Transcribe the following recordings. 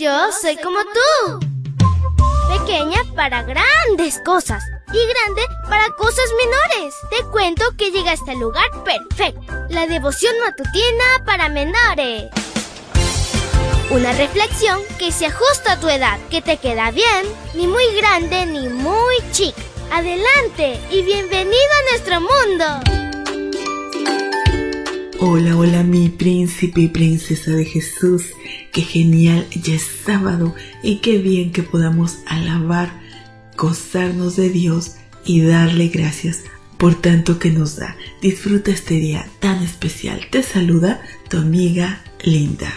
Yo soy como tú. Pequeña para grandes cosas y grande para cosas menores. Te cuento que llegaste al lugar perfecto. La devoción matutina para menores. Una reflexión que se ajusta a tu edad, que te queda bien, ni muy grande ni muy chica. Adelante y bienvenido a nuestro mundo. Hola, hola mi príncipe y princesa de Jesús. Qué genial, ya es sábado y qué bien que podamos alabar, gozarnos de Dios y darle gracias por tanto que nos da. Disfruta este día tan especial. Te saluda tu amiga Linda.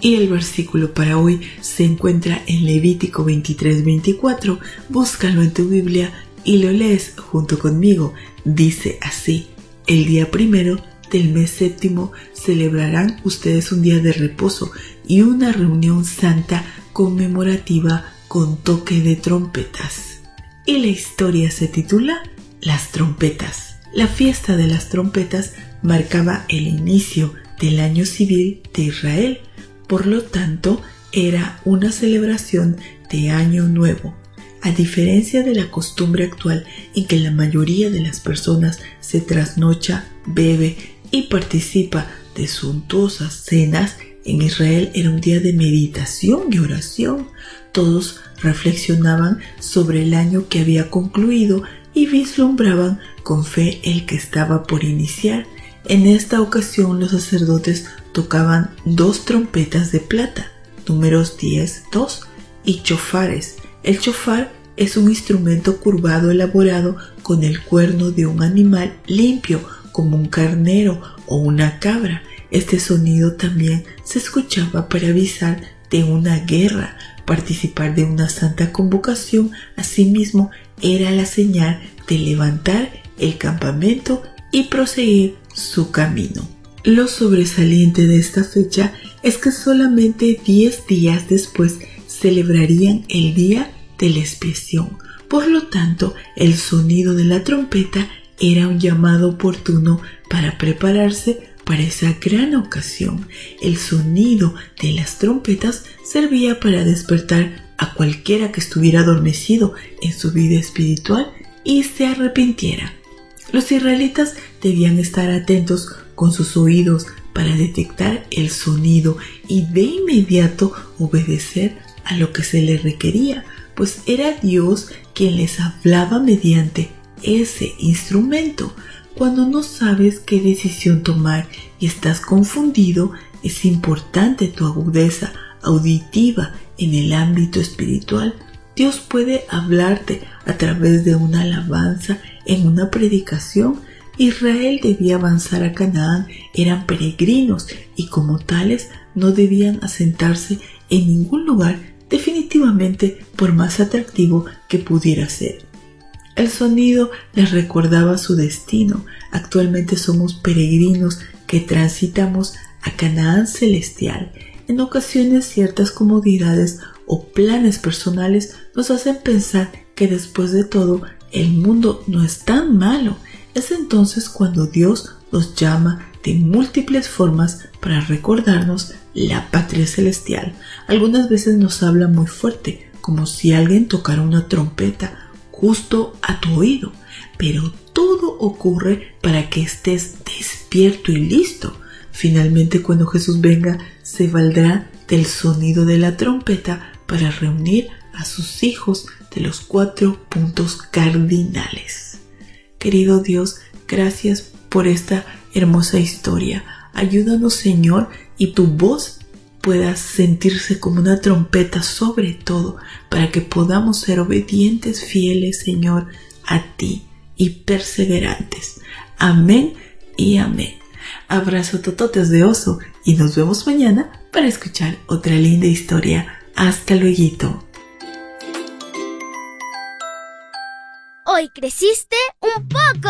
Y el versículo para hoy se encuentra en Levítico 23-24. Búscalo en tu Biblia y lo lees junto conmigo. Dice así, el día primero del mes séptimo celebrarán ustedes un día de reposo y una reunión santa conmemorativa con toque de trompetas. Y la historia se titula Las trompetas. La fiesta de las trompetas marcaba el inicio del año civil de Israel, por lo tanto era una celebración de año nuevo. A diferencia de la costumbre actual en que la mayoría de las personas se trasnocha, bebe y participa de suntuosas cenas, en Israel era un día de meditación y oración. Todos reflexionaban sobre el año que había concluido y vislumbraban con fe el que estaba por iniciar. En esta ocasión los sacerdotes tocaban dos trompetas de plata, números 10, 2 y chofares. El chofar es un instrumento curvado elaborado con el cuerno de un animal limpio como un carnero o una cabra. Este sonido también se escuchaba para avisar de una guerra. Participar de una santa convocación asimismo era la señal de levantar el campamento y proseguir su camino. Lo sobresaliente de esta fecha es que solamente 10 días después celebrarían el día de la expiación. Por lo tanto, el sonido de la trompeta era un llamado oportuno para prepararse para esa gran ocasión. El sonido de las trompetas servía para despertar a cualquiera que estuviera adormecido en su vida espiritual y se arrepintiera. Los israelitas debían estar atentos con sus oídos para detectar el sonido y de inmediato obedecer a lo que se les requería, pues era Dios quien les hablaba mediante ese instrumento. Cuando no sabes qué decisión tomar y estás confundido, es importante tu agudeza auditiva en el ámbito espiritual. Dios puede hablarte a través de una alabanza en una predicación. Israel debía avanzar a Canaán, eran peregrinos y como tales no debían asentarse en ningún lugar definitivamente por más atractivo que pudiera ser. El sonido les recordaba su destino. Actualmente somos peregrinos que transitamos a Canaán celestial. En ocasiones ciertas comodidades o planes personales nos hacen pensar que después de todo el mundo no es tan malo. Es entonces cuando Dios nos llama de múltiples formas para recordarnos la patria celestial. Algunas veces nos habla muy fuerte, como si alguien tocara una trompeta justo a tu oído, pero todo ocurre para que estés despierto y listo. Finalmente cuando Jesús venga se valdrá del sonido de la trompeta para reunir a sus hijos de los cuatro puntos cardinales. Querido Dios, gracias por esta hermosa historia. Ayúdanos Señor y tu voz pueda sentirse como una trompeta sobre todo, para que podamos ser obedientes, fieles, Señor, a ti y perseverantes. Amén y amén. Abrazo tototes de oso y nos vemos mañana para escuchar otra linda historia. Hasta luego. Hoy creciste un poco.